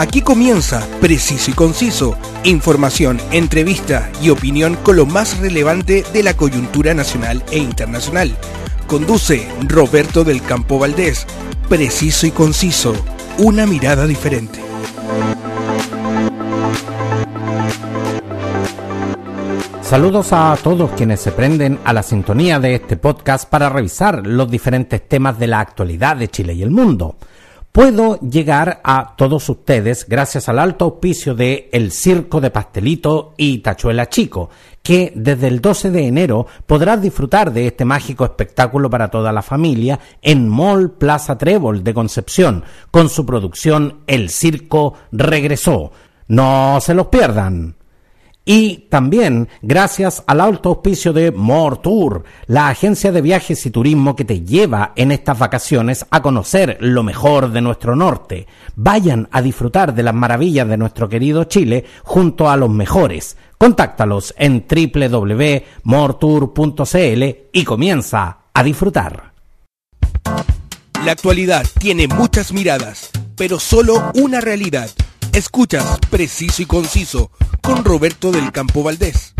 Aquí comienza Preciso y Conciso, información, entrevista y opinión con lo más relevante de la coyuntura nacional e internacional. Conduce Roberto del Campo Valdés. Preciso y Conciso, una mirada diferente. Saludos a todos quienes se prenden a la sintonía de este podcast para revisar los diferentes temas de la actualidad de Chile y el mundo. Puedo llegar a todos ustedes gracias al alto auspicio de El Circo de Pastelito y Tachuela Chico, que desde el 12 de enero podrás disfrutar de este mágico espectáculo para toda la familia en Mall Plaza Trébol de Concepción, con su producción El Circo Regresó. No se los pierdan. Y también gracias al alto auspicio de More Tour, la agencia de viajes y turismo que te lleva en estas vacaciones a conocer lo mejor de nuestro norte. Vayan a disfrutar de las maravillas de nuestro querido Chile junto a los mejores. Contáctalos en www.mortour.cl y comienza a disfrutar. La actualidad tiene muchas miradas, pero solo una realidad. Escuchas Preciso y Conciso con Roberto del Campo Valdés.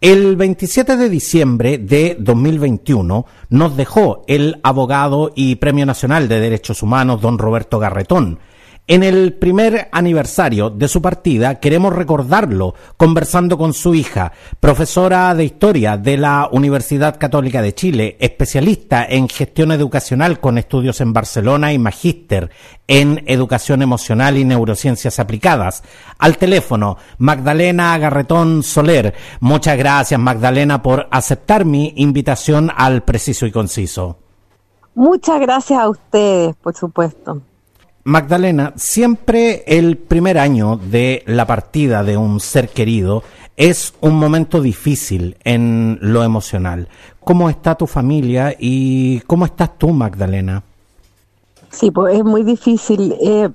El 27 de diciembre de 2021 nos dejó el abogado y Premio Nacional de Derechos Humanos don Roberto Garretón, en el primer aniversario de su partida queremos recordarlo conversando con su hija, profesora de historia de la Universidad Católica de Chile, especialista en gestión educacional con estudios en Barcelona y magíster en educación emocional y neurociencias aplicadas. Al teléfono, Magdalena Garretón Soler. Muchas gracias Magdalena por aceptar mi invitación al preciso y conciso. Muchas gracias a ustedes, por supuesto. Magdalena, siempre el primer año de la partida de un ser querido es un momento difícil en lo emocional. ¿Cómo está tu familia y cómo estás tú, Magdalena? Sí, pues es muy difícil. Eh,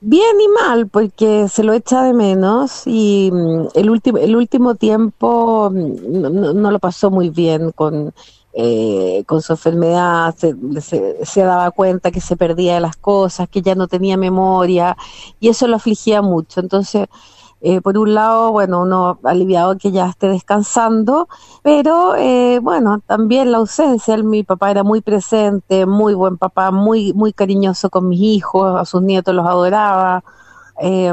bien y mal, porque se lo echa de menos y mm, el, último el último tiempo mm, no lo pasó muy bien con eh, con su enfermedad se, daba cuenta que se perdía de las cosas, que ya no tenía memoria y eso lo afligía mucho. Entonces, eh, por un lado, bueno, uno aliviado que ya esté descansando, pero eh, bueno, también la ausencia. mi papá era muy presente, muy buen papá, muy, muy cariñoso con mis hijos, a sus nietos los adoraba. Eh,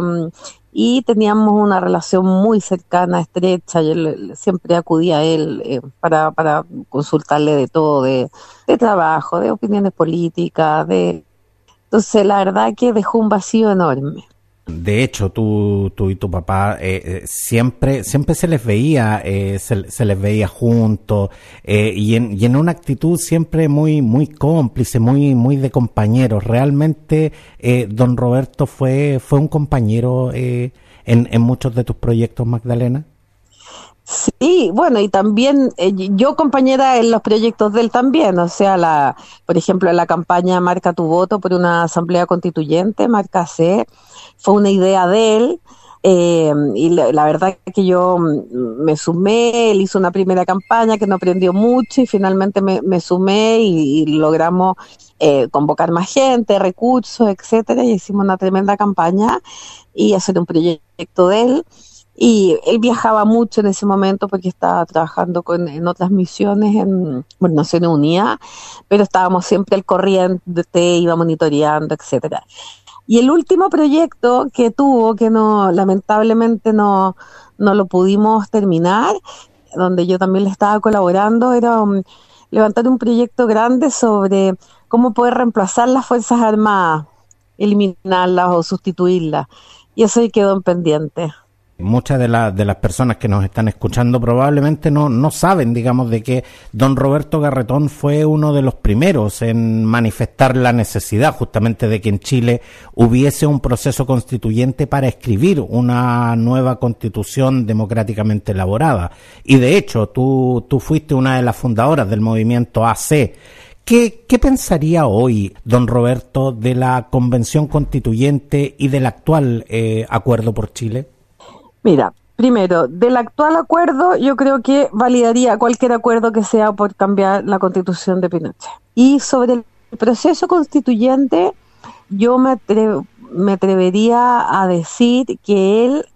y teníamos una relación muy cercana, estrecha, yo siempre acudía a él eh, para, para consultarle de todo, de, de trabajo, de opiniones políticas, de... Entonces la verdad que dejó un vacío enorme. De hecho, tú, tú y tu papá eh, eh, siempre, siempre se les veía, eh, se, les veía juntos y, en, y en una actitud siempre muy, muy cómplice, muy, muy de compañeros. Realmente, don Roberto fue, fue un compañero en muchos de tus proyectos, Magdalena. Sí, bueno, y también yo compañera en los proyectos de él también, o sea, la, por ejemplo, la campaña Marca tu voto por una asamblea constituyente, Marca C, fue una idea de él. Eh, y la, verdad que yo me sumé, él hizo una primera campaña que no aprendió mucho y finalmente me, sumé y, logramos eh, convocar más gente, recursos, etcétera, y hicimos una tremenda campaña y hacer un proyecto de él. Y él viajaba mucho en ese momento porque estaba trabajando con, en otras misiones en bueno, Naciones Unidas, pero estábamos siempre al corriente, iba monitoreando, etcétera. Y el último proyecto que tuvo, que no, lamentablemente no, no lo pudimos terminar, donde yo también le estaba colaborando, era um, levantar un proyecto grande sobre cómo poder reemplazar las Fuerzas Armadas, eliminarlas o sustituirlas. Y eso quedó en pendiente. Muchas de, de las personas que nos están escuchando probablemente no, no saben, digamos, de que don Roberto Garretón fue uno de los primeros en manifestar la necesidad justamente de que en Chile hubiese un proceso constituyente para escribir una nueva constitución democráticamente elaborada. Y de hecho, tú, tú fuiste una de las fundadoras del movimiento AC. ¿Qué, ¿Qué, pensaría hoy, don Roberto, de la convención constituyente y del actual eh, acuerdo por Chile? Mira, primero, del actual acuerdo yo creo que validaría cualquier acuerdo que sea por cambiar la constitución de Pinochet. Y sobre el proceso constituyente, yo me, me atrevería a decir que él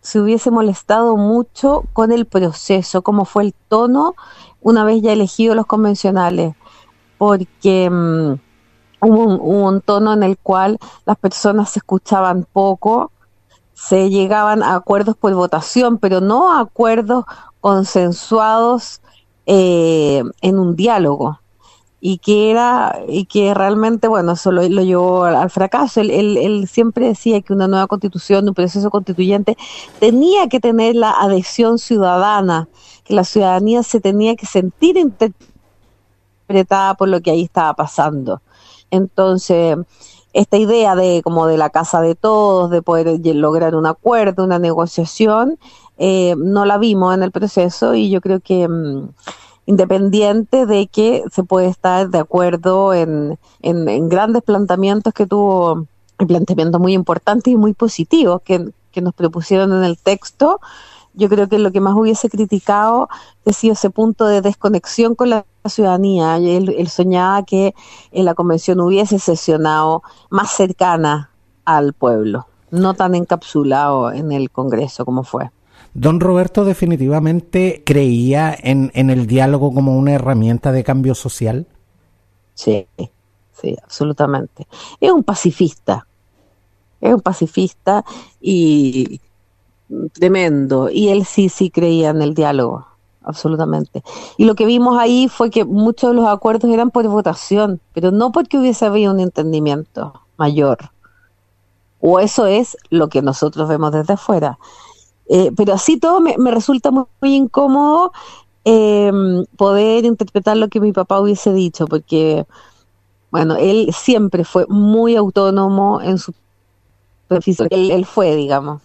se hubiese molestado mucho con el proceso, cómo fue el tono una vez ya elegido los convencionales, porque mm, hubo, un, tono en el cual las personas se escuchaban poco, se llegaban a acuerdos por votación, pero no a acuerdos consensuados eh, en un diálogo. Y que era y que realmente bueno eso lo, llevó al, fracaso. Él, él, siempre decía que una nueva constitución un proceso constituyente tenía que tener la adhesión ciudadana que la ciudadanía se tenía que sentir interpretada por lo que ahí estaba pasando. Entonces esta idea de como de la casa de todos de poder lograr un acuerdo una negociación eh, no la vimos en el proceso y yo creo que mm, independiente de que se puede estar de acuerdo en, en, grandes planteamientos que tuvo, planteamientos muy importantes y muy positivos que, nos propusieron en el texto, yo creo que lo que más hubiese criticado ha sido ese punto de desconexión con la ciudadanía. Él, soñaba que en la convención hubiese sesionado más cercana al pueblo, no tan encapsulado en el Congreso como fue. Don Roberto definitivamente creía en, en el diálogo como una herramienta de cambio social. Sí, sí, absolutamente. Es un pacifista, es un pacifista y tremendo. Y él sí, sí creía en el diálogo, absolutamente. Y lo que vimos ahí fue que muchos de los acuerdos eran por votación, pero no porque hubiese habido un entendimiento mayor. O eso es lo que nosotros vemos desde afuera. Eh, pero así todo me, resulta muy, incómodo em, poder interpretar lo que mi papá hubiese dicho, porque, bueno, él siempre fue muy autónomo en su él, él fue, digamos.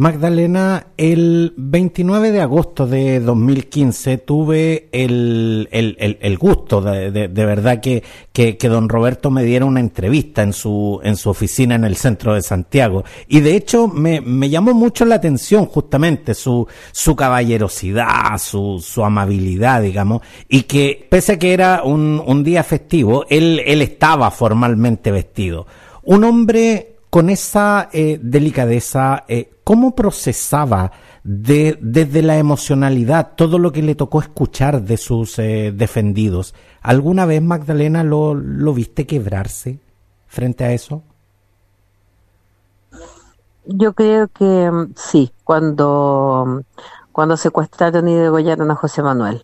Magdalena, el 29 de agosto de 2015 tuve el, el, gusto de, de, verdad que, que, don Roberto me diera una entrevista en su, en su oficina en el centro de Santiago. Y de hecho me, me llamó mucho la atención justamente su, su caballerosidad, su, su amabilidad, digamos, y que pese a que era un, un día festivo, él, él estaba formalmente vestido. Un hombre con esa eh, delicadeza, eh, ¿cómo procesaba de, desde la emocionalidad todo lo que le tocó escuchar de sus eh, defendidos? ¿Alguna vez, Magdalena, lo, viste quebrarse frente a eso? Yo creo que mm, sí, cuando, cuando secuestraron y degollaron a José Manuel.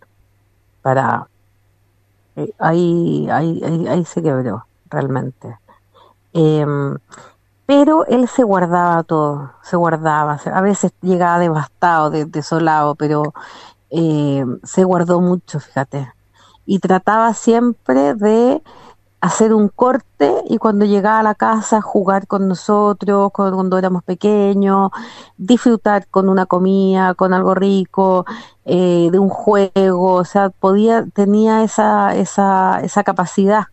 Para ahí, ahí, ahí, ahí se quebró, realmente. Eh, pero él se guardaba todo, se guardaba, a veces llegaba devastado, desolado, pero eh, se guardó mucho, fíjate, y trataba siempre de hacer un corte y cuando llegaba a la casa jugar con nosotros, cuando éramos pequeños, disfrutar con una comida, con algo rico, eh, de un juego, o sea, podía, tenía esa, esa, esa capacidad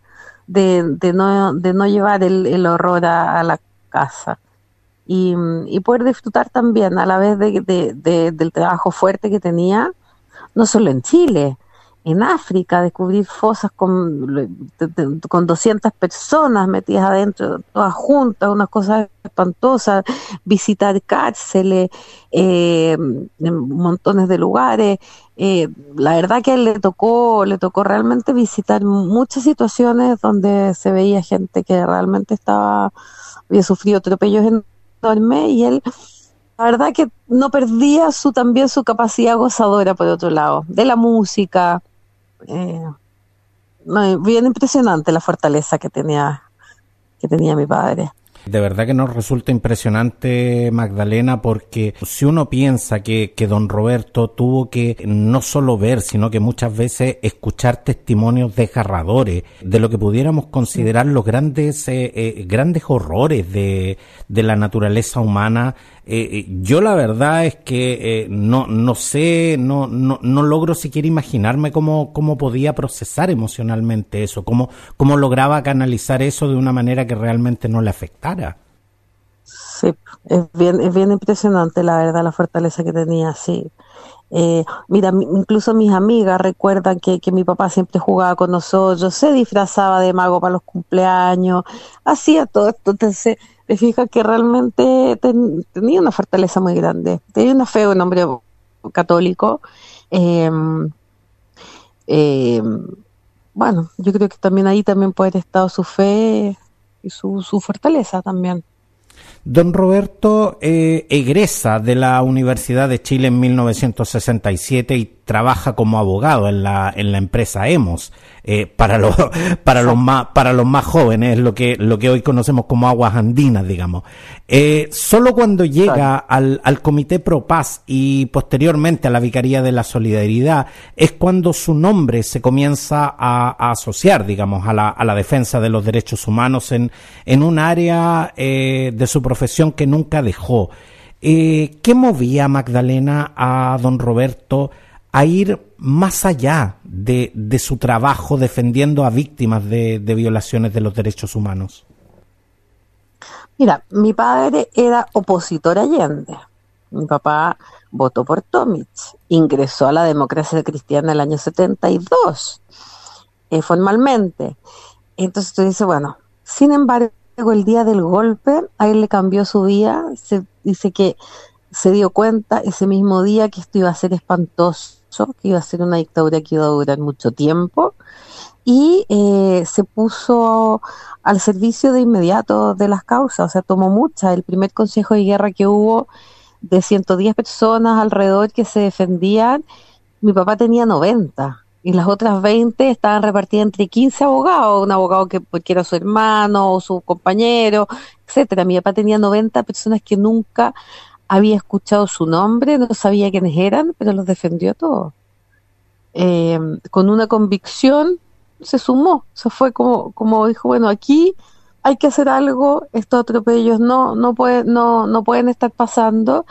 de, de, no, de no llevar el, el horror a, a la casa. Y, poder disfrutar también a la vez de, del trabajo fuerte que tenía, no solo en Chile, en África, descubrir fosas con, con 200 personas metidas adentro, todas juntas, unas cosas espantosas, visitar cárceles, eh, montones de lugares. Eh, la verdad que le tocó, le tocó realmente visitar muchas situaciones donde se veía gente que realmente estaba había sufrido atropellos enormes y él, la verdad que no perdía su también su capacidad gozadora por otro lado, de la música. Eh, bien impresionante la fortaleza que tenía que tenía mi padre. De verdad que nos resulta impresionante, Magdalena, porque si uno piensa que, que don Roberto tuvo que no solo ver, sino que muchas veces escuchar testimonios desgarradores de lo que pudiéramos considerar los grandes, eh, eh, grandes horrores de, de la naturaleza humana, eh, eh, yo la verdad es que eh, no, no sé, no, no, no logro siquiera imaginarme cómo, cómo podía procesar emocionalmente eso, cómo, cómo lograba canalizar eso de una manera que realmente no le afectara. Sí, es bien, es bien impresionante la verdad la fortaleza que tenía, sí. Eh, mira, incluso mis amigas recuerdan que, que, mi papá siempre jugaba con nosotros, se disfrazaba de mago para los cumpleaños, hacía todo esto. Entonces, te fijas que realmente tenía una fortaleza muy grande. Tenía una fe, un hombre católico. Eh, eh, bueno, yo creo que también ahí también puede haber estado su fe y su, su fortaleza también. Don Roberto eh, egresa de la Universidad de Chile en 1967 y trabaja como abogado en la, en la empresa Hemos. Eh, para los para los más para los más jóvenes lo que lo que hoy conocemos como aguas andinas digamos. Eh, solo cuando llega al, al comité pro paz y posteriormente a la vicaría de la solidaridad es cuando su nombre se comienza a, asociar digamos a la, a la defensa de los derechos humanos en en un área eh, de su profesión que nunca dejó. Eh, ¿Qué movía Magdalena a don Roberto a ir más allá de, de su trabajo defendiendo a víctimas de, de, violaciones de los derechos humanos? Mira, mi padre era opositor a Allende. Mi papá votó por Tomic, ingresó a la democracia cristiana en el año 72, eh, formalmente. Entonces tú dices, bueno, sin embargo, el día del golpe, a él le cambió su vida, se dice que se dio cuenta ese mismo día que esto iba a ser espantoso que iba a ser una dictadura que iba a durar mucho tiempo, y eh, se puso al servicio de inmediato de las causas, o sea, tomó mucha. El primer consejo de guerra que hubo de 110 personas alrededor que se defendían, mi papá tenía 90 y las otras 20 estaban repartidas entre 15 abogados, un abogado que porque era su hermano o su compañero, etcétera. Mi papá tenía 90 personas que nunca había escuchado su nombre, no sabía quiénes eran, pero los defendió todos. Eh, con una convicción se sumó, se fue como, como dijo, bueno, aquí hay que hacer algo, estos atropellos no, no, puede, no, no pueden estar pasando,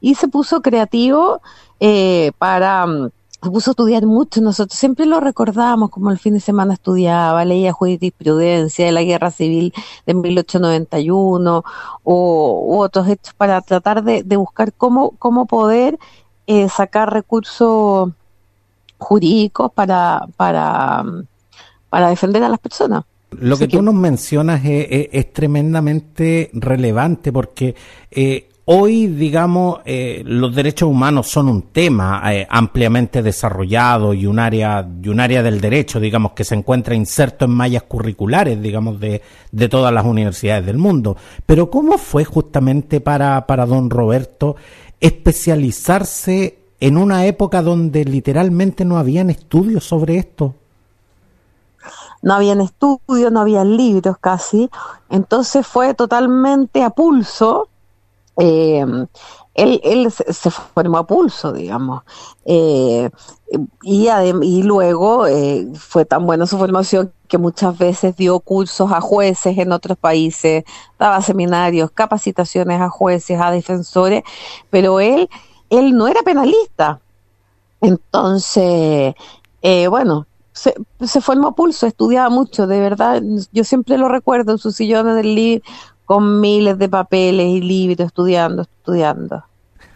y se puso creativo eh, para se puso a estudiar mucho, nosotros siempre lo recordamos como el fin de semana estudiaba, leía jurisprudencia de la guerra civil de 1891 o u otros hechos para tratar de, de buscar cómo, cómo poder eh, sacar recursos jurídicos para, para, para defender a las personas. Lo que, que tú nos mencionas es, es, es tremendamente relevante porque eh, Hoy, digamos, eh, los derechos humanos son un tema eh, ampliamente desarrollado y un área y un área del derecho, digamos, que se encuentra inserto en mallas curriculares, digamos, de, de todas las universidades del mundo. Pero ¿cómo fue justamente para, para don Roberto especializarse en una época donde literalmente no habían estudios sobre esto? no habían estudios, no habían libros casi, entonces fue totalmente a pulso eh, él, él se formó a pulso, digamos, eh, y, luego eh, fue tan buena su formación que muchas veces dio cursos a jueces en otros países, daba seminarios, capacitaciones a jueces, a defensores, pero él, él no era penalista. Entonces, bueno, se, se, formó a pulso, estudiaba mucho, de verdad. Yo siempre lo recuerdo en su sillón en el con miles de papeles y libros, estudiando, estudiando.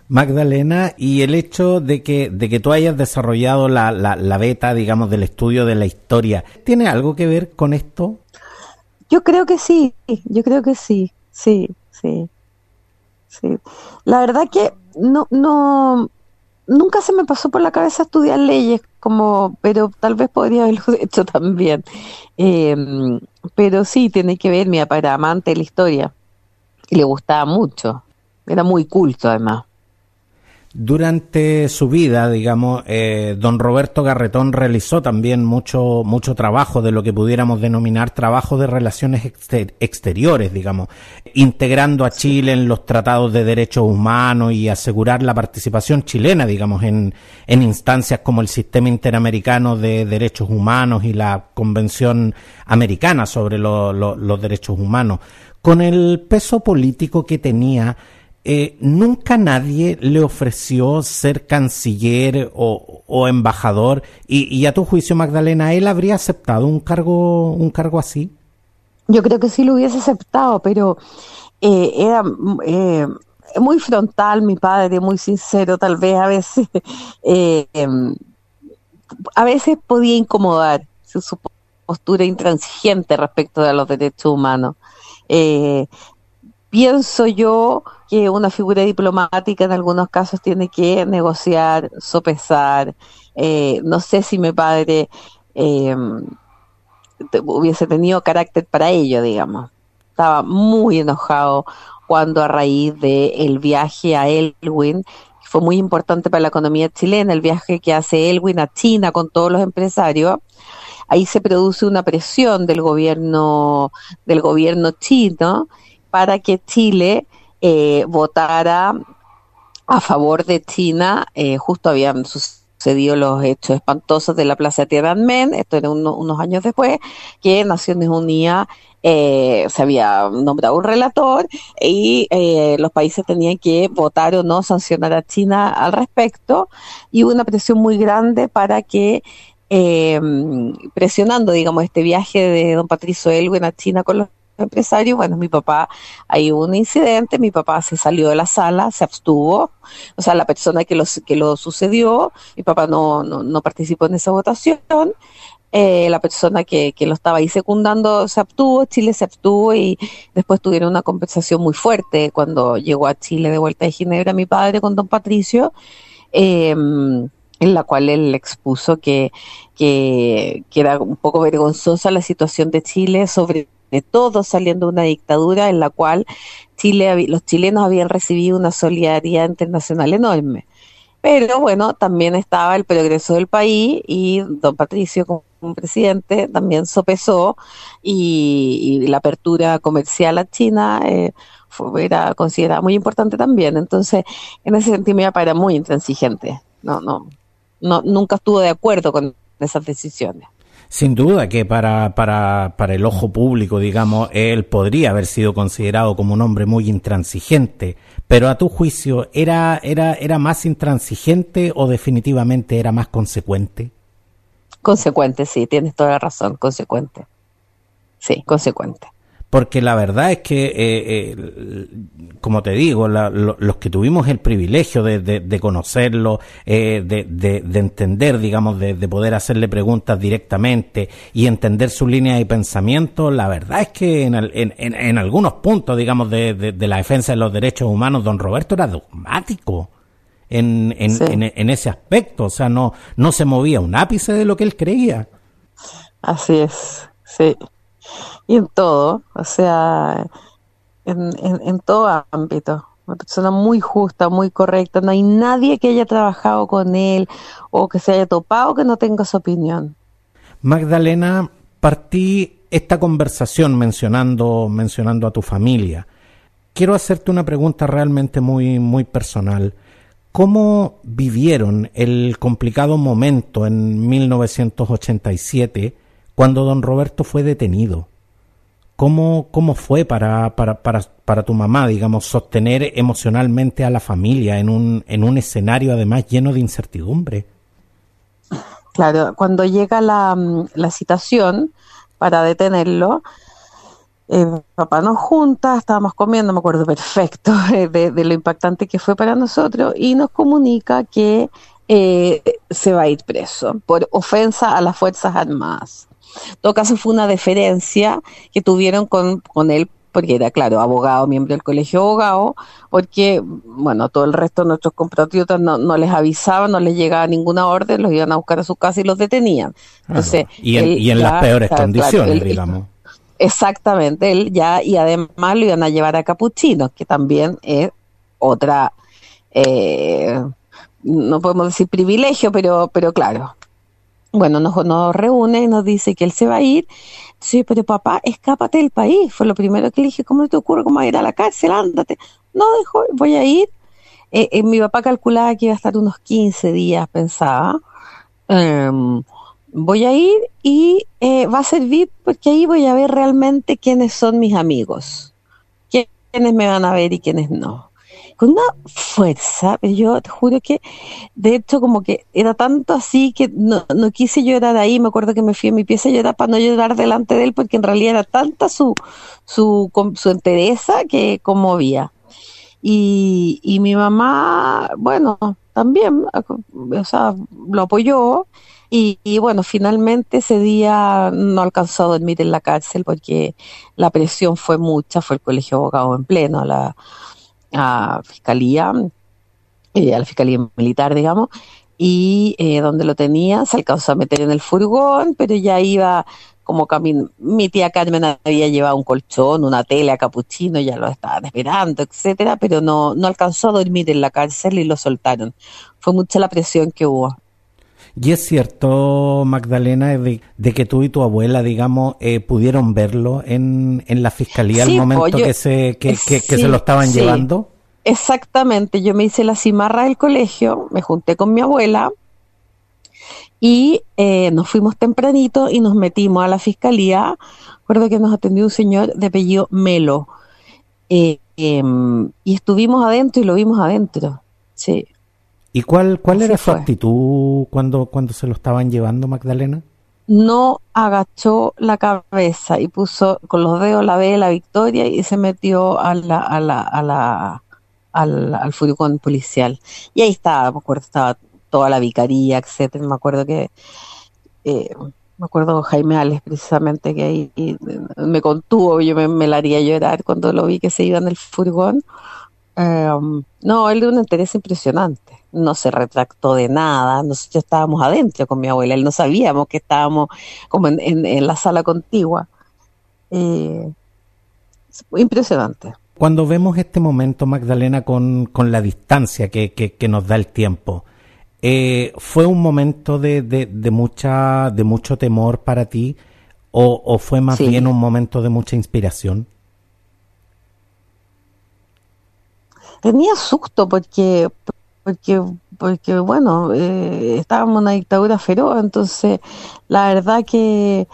Magdalena, y el hecho de que, de que tú hayas desarrollado la, la, la, beta, digamos, del estudio de la historia, ¿tiene algo que ver con esto? Yo creo que sí, yo creo que sí, sí, sí, sí. La verdad que no, no, nunca se me pasó por la cabeza estudiar leyes, como, pero tal vez podría haberlo hecho también. Eh, pero sí, tiene que ver, mi papá era amante de la historia y le gustaba mucho. Era muy culto además. Durante su vida, digamos, eh, don Roberto Garretón realizó también mucho, mucho trabajo de lo que pudiéramos denominar trabajo de relaciones exter exteriores, digamos, integrando a Chile en los tratados de derechos humanos y asegurar la participación chilena, digamos, en, en instancias como el Sistema Interamericano de Derechos Humanos y la Convención Americana sobre lo, lo, los Derechos Humanos. Con el peso político que tenía, eh, nunca nadie le ofreció ser canciller o, embajador y, y, a tu juicio Magdalena él habría aceptado un cargo un cargo así yo creo que sí lo hubiese aceptado pero eh, era eh, muy frontal mi padre, muy sincero, tal vez a veces, eh, em, a veces podía incomodar su, postura intransigente respecto de los derechos humanos. pienso yo que una figura diplomática en algunos casos tiene que negociar, sopesar. no sé si mi padre em, hubiese tenido carácter para ello, digamos. Estaba muy enojado cuando a raíz del viaje a Elwin, que fue muy importante para la economía chilena, el viaje que hace Elwin a China con todos los empresarios, ahí se produce una presión del gobierno, del gobierno chino para que Chile eh, votara a favor de China, eh, justo habían sus sucedió los hechos espantosos de la Plaza Tiananmen, esto era unos años después, que Naciones Unidas eh, se había nombrado un relator y eh, los países tenían que votar o no sancionar a China al respecto y hubo una presión muy grande para que eh, presionando, digamos, este viaje de don Patricio Elwin a China con los empresario, bueno, mi papá, hay un incidente, mi papá se salió de la sala, se abstuvo, o sea, la persona que lo, que lo sucedió, mi papá no, no, no participó en esa votación, eh, la persona que, que, lo estaba ahí secundando se abstuvo, Chile se abstuvo y después tuvieron una conversación muy fuerte. Cuando llegó a Chile de vuelta de Ginebra mi padre con don Patricio, eh, en la cual él expuso que, que, que era un poco vergonzosa la situación de Chile sobre de todo saliendo de una dictadura en la cual Chile, los chilenos habían recibido una solidaridad internacional enorme. Pero bueno, también estaba el progreso del país y don Patricio como presidente también sopesó y, la apertura comercial a China eh, fue, era considerada muy importante también. Entonces, en ese sentido era muy intransigente. No, no, no, nunca estuvo de acuerdo con esas decisiones. Sin duda que para, para, para el ojo público, digamos, él podría haber sido considerado como un hombre muy intransigente, pero a tu juicio, ¿era, era, era más intransigente o definitivamente era más consecuente? Consecuente, sí, tienes toda la razón, consecuente. Sí, consecuente porque la verdad es que, eh, eh, como te digo, los que tuvimos el privilegio de, conocerlo, eh, de, entender, digamos, de, poder hacerle preguntas directamente y entender su línea de pensamiento, la verdad es que en, algunos puntos, digamos, de, la defensa de los derechos humanos, don Roberto era dogmático. En, en, ese aspecto, o sea, no, no se movía un ápice de lo que él creía. Así es, sí y en todo, o sea, en, en, todo ámbito. Una persona muy justa, muy correcta. No hay nadie que haya trabajado con él o que se haya topado que no tenga su opinión. Magdalena, partí esta conversación mencionando, mencionando a tu familia. Quiero hacerte una pregunta realmente muy, muy personal. ¿Cómo vivieron el complicado momento en 1987 cuando don Roberto fue detenido? ¿Cómo, cómo fue para, para, para, para, tu mamá, digamos, sostener emocionalmente a la familia en un, en un escenario además lleno de incertidumbre? Claro, cuando llega la, la citación para detenerlo, eh, papá nos junta, estábamos comiendo, me acuerdo perfecto de, lo impactante que fue para nosotros, y nos comunica que eh, se va a ir preso por ofensa a las Fuerzas Armadas. En todo caso fue una deferencia que tuvieron con, con él porque era, claro, abogado, miembro del colegio abogado, porque, bueno, todo el resto de nuestros compatriotas no, no les avisaban, no les llegaba ninguna orden, los iban a buscar a su casa y los detenían. Entonces, y en, las peores condiciones, digamos. Exactamente, él ya, y además lo iban a llevar a Capuchinos, que también es otra, eh, no podemos decir privilegio, pero, pero claro, bueno, nos, reúne y nos dice que él se va a ir. Sí, pero papá, escápate del país. Fue lo primero que le dije, ¿cómo te ocurre? ¿Cómo a ir a la cárcel? Ándate. No, dijo, voy a ir. Eh, eh, mi papá calculaba que iba a estar unos 15 días, pensaba. Em, voy a ir y eh, va a servir porque ahí voy a ver realmente quiénes son mis amigos. Quiénes me van a ver y quiénes no con una fuerza, yo te juro que, de hecho, como que era tanto así que no, no quise llorar ahí, me acuerdo que me fui a mi pieza a llorar para no llorar delante de él, porque en realidad era tanta su, su, su entereza que conmovía. Y, y mi mamá, bueno, también, o sea, lo apoyó, y, bueno, finalmente ese día no alcanzó a dormir en la cárcel porque la presión fue mucha, fue el colegio de abogados en pleno, la a fiscalía, eh, a la fiscalía militar, digamos, y eh, donde lo tenía se alcanzó a meter en el furgón, pero ya iba como camino. Mi tía Carmen había llevado un colchón, una tela, capuchino, ya lo estaban esperando, etcétera, pero no, no alcanzó a dormir en la cárcel y lo soltaron. Fue mucha la presión que hubo. Y es cierto, Magdalena, de, que tú y tu abuela, digamos, eh, pudieron verlo en, en la fiscalía al momento que, se, que, se lo estaban llevando. Exactamente, yo me hice la cimarra del colegio, me junté con mi abuela y eh, nos fuimos tempranito y nos metimos a la fiscalía. Recuerdo que nos atendió un señor de apellido Melo. Eh, em, y estuvimos adentro y lo vimos adentro. Sí. ¿Y cuál, cuál era su actitud cuando, cuando se lo estaban llevando, Magdalena? No agachó la cabeza y puso con los dedos la B de la victoria y se metió a la, a la, a la, al, al furgón policial. Y ahí estaba, me acuerdo, estaba toda la vicaría, etcétera. Me acuerdo que eh, me acuerdo Jaime Ales precisamente que ahí me contuvo, yo me, me la haría llorar cuando lo vi que se iba en el furgón. Em, no, él de un interés impresionante no se retractó de nada, nosotros estábamos adentro con mi abuela, él no sabíamos que estábamos como en, la sala contigua. Eh, impresionante. Cuando vemos este momento, Magdalena, con, la distancia que, que, nos da el tiempo, eh, ¿fue un momento de, de, mucha, de mucho temor para ti o, fue más bien un momento de mucha inspiración? Tenía susto porque porque, porque bueno, eh, estábamos en una dictadura feroz, entonces la verdad que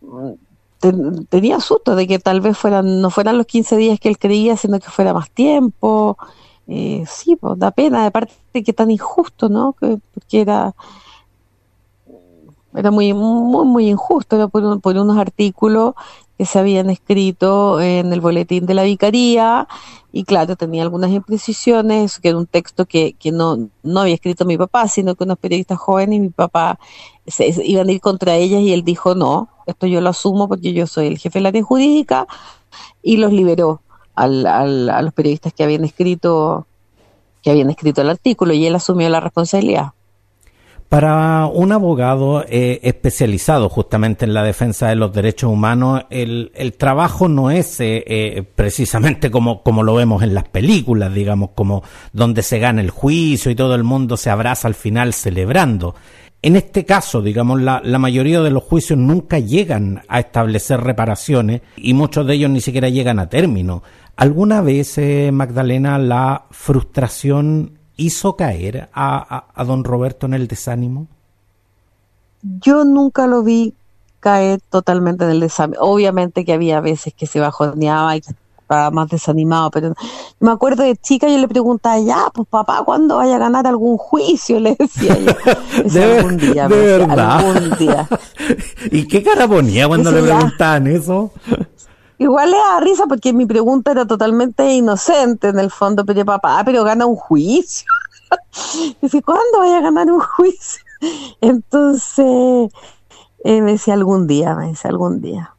mm, tenía susto de que tal vez fueran no fueran los 15 días que él creía, sino que fuera más tiempo. Eh, sí, pues da pena, de que tan injusto, ¿no? Que, porque era era muy muy, muy injusto, era por, por unos artículos que se habían escrito en el boletín de la vicaría y claro, tenía algunas imprecisiones, que era un texto que, que no, no había escrito mi papá, sino que unos periodistas jóvenes y mi papá se, iban a ir contra ellas y él dijo, no, esto yo lo asumo porque yo soy el jefe de la área jurídica y los liberó al, al, a los periodistas que habían escrito que habían escrito el artículo y él asumió la responsabilidad. Para un abogado eh, especializado justamente en la defensa de los derechos humanos, el, trabajo no es eh, eh, precisamente como, como lo vemos en las películas, digamos, como donde se gana el juicio y todo el mundo se abraza al final celebrando. En este caso, digamos, la, la, mayoría de los juicios nunca llegan a establecer reparaciones y muchos de ellos ni siquiera llegan a término. ¿Alguna vez, Magdalena, la frustración hizo caer a, don Roberto en el desánimo? Yo nunca lo vi caer totalmente en el desánimo. Obviamente que había veces que se bajoneaba y estaba más desanimado, pero me acuerdo de chica yo le preguntaba, ya, pues papá, ¿cuándo vaya a ganar algún juicio? Le decía yo. de, algún día, de verdad. algún día. ¿Y qué cara ponía cuando le preguntaban eso? Igual le da risa porque mi pregunta era totalmente inocente en el fondo, pero papá, pero gana un juicio. Dice, ¿cuándo voy a ganar un juicio? Entonces, eh, me decía algún día, me decía algún día.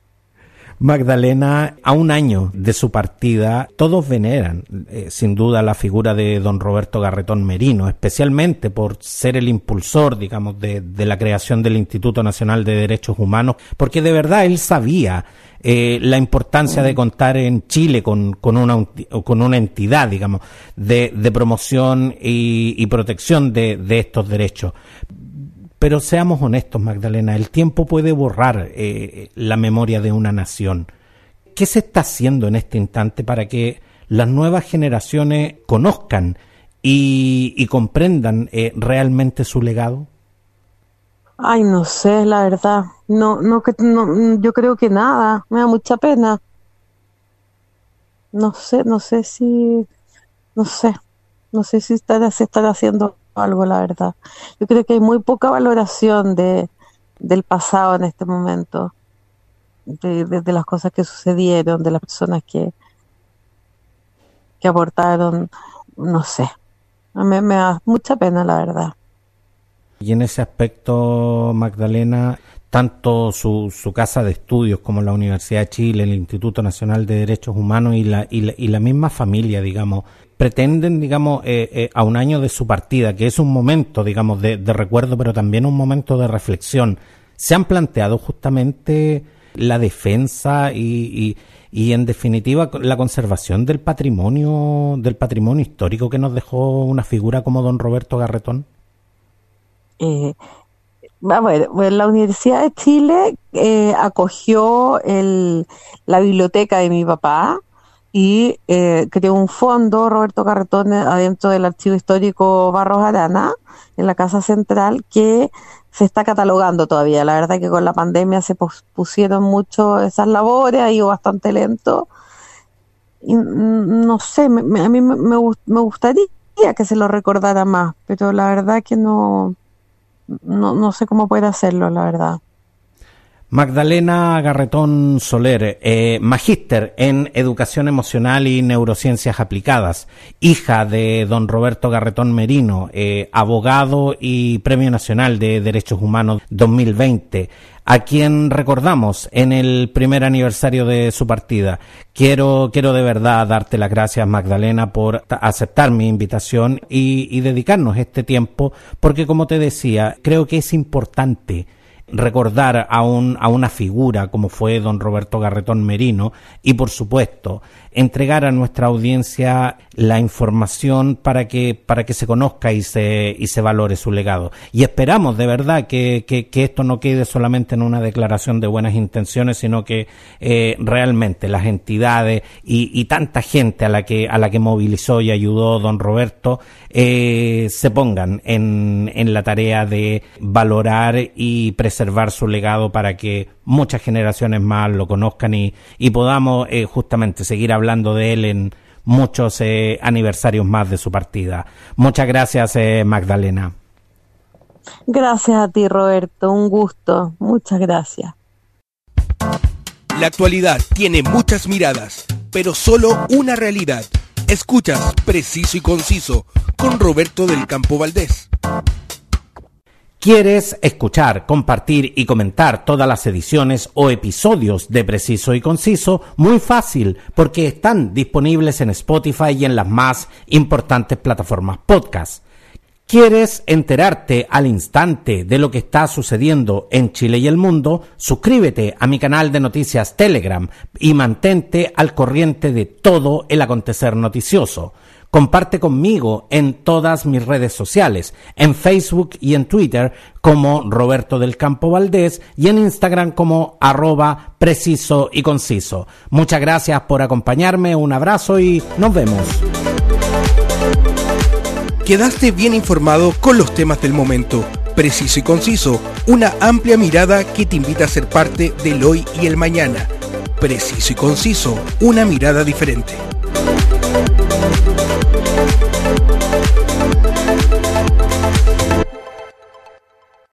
Magdalena, a un año de su partida, todos veneran eh, sin duda la figura de don Roberto Garretón Merino, especialmente por ser el impulsor, digamos, de, la creación del Instituto Nacional de Derechos Humanos, porque de verdad él sabía eh, la importancia de contar en Chile con, con, una, con una entidad, digamos, de, de promoción y, y protección de, de estos derechos. Pero seamos honestos, Magdalena, el tiempo puede borrar eh, la memoria de una nación. ¿Qué se está haciendo en este instante para que las nuevas generaciones conozcan y, comprendan eh, realmente su legado? Ay, no sé, la verdad. No, no, que, no, yo creo que nada. Me da mucha pena. No sé, no sé si no sé, no sé si estará, se estará haciendo algo, la verdad. Yo creo que hay muy poca valoración de, del pasado en este momento, de, de, las cosas que sucedieron, de las personas que, que aportaron, no sé. A mí me da mucha pena, la verdad. Y en ese aspecto, Magdalena, tanto su, su, casa de estudios como la Universidad de Chile, el Instituto Nacional de Derechos Humanos y la, y la, y la misma familia, digamos, pretenden, digamos, eh, eh, a un año de su partida, que es un momento, digamos, de, de, recuerdo, pero también un momento de reflexión, se han planteado justamente la defensa y, y, en definitiva la conservación del patrimonio del patrimonio histórico que nos dejó una figura como don Roberto Garretón? Eh, a ver, la Universidad de Chile eh, acogió el, la biblioteca de mi papá y eh, creó un fondo, Roberto Carretón, adentro del Archivo Histórico Barros Arana, en la Casa Central, que se está catalogando todavía. La verdad que con la pandemia se pusieron mucho esas labores, ha ido bastante lento. Y, no sé, me, a mí me, me gustaría que se lo recordara más, pero la verdad que no no, no sé cómo puede hacerlo, la verdad. Magdalena Garretón Soler, eh, magíster en Educación Emocional y Neurociencias Aplicadas, hija de don Roberto Garretón Merino, eh, abogado y Premio Nacional de Derechos Humanos 2020, a quien recordamos en el primer aniversario de su partida. Quiero, quiero de verdad darte las gracias, Magdalena, por aceptar mi invitación y, y dedicarnos este tiempo, porque como te decía, creo que es importante recordar a, un, a una figura como fue don Roberto Garretón Merino y por supuesto entregar a nuestra audiencia la información para que, para que se conozca y se, y se valore su legado. Y esperamos de verdad que, que, esto no quede solamente en una declaración de buenas intenciones, sino que eh, realmente las entidades y, y, tanta gente a la que, a la que movilizó y ayudó don Roberto eh, se pongan en, en la tarea de valorar y preservar su legado para que muchas generaciones más lo conozcan y, y podamos eh, justamente seguir hablando de él en muchos eh, aniversarios más de su partida. Muchas gracias, eh, Magdalena. Gracias a ti, Roberto. Un gusto. Muchas gracias. La actualidad tiene muchas miradas, pero solo una realidad. Escuchas Preciso y Conciso con Roberto del Campo Valdés. ¿Quieres escuchar, compartir y comentar todas las ediciones o episodios de Preciso y Conciso? Muy fácil, porque están disponibles en Spotify y en las más importantes plataformas podcast. ¿Quieres enterarte al instante de lo que está sucediendo en Chile y el mundo? Suscríbete a mi canal de noticias Telegram y mantente al corriente de todo el acontecer noticioso. Comparte conmigo en todas mis redes sociales, en Facebook y en Twitter como Roberto del Campo Valdés y en Instagram como arroba preciso y conciso. Muchas gracias por acompañarme, un abrazo y nos vemos. Quedaste bien informado con los temas del momento. Preciso y conciso, una amplia mirada que te invita a ser parte del hoy y el mañana. Preciso y conciso, una mirada diferente.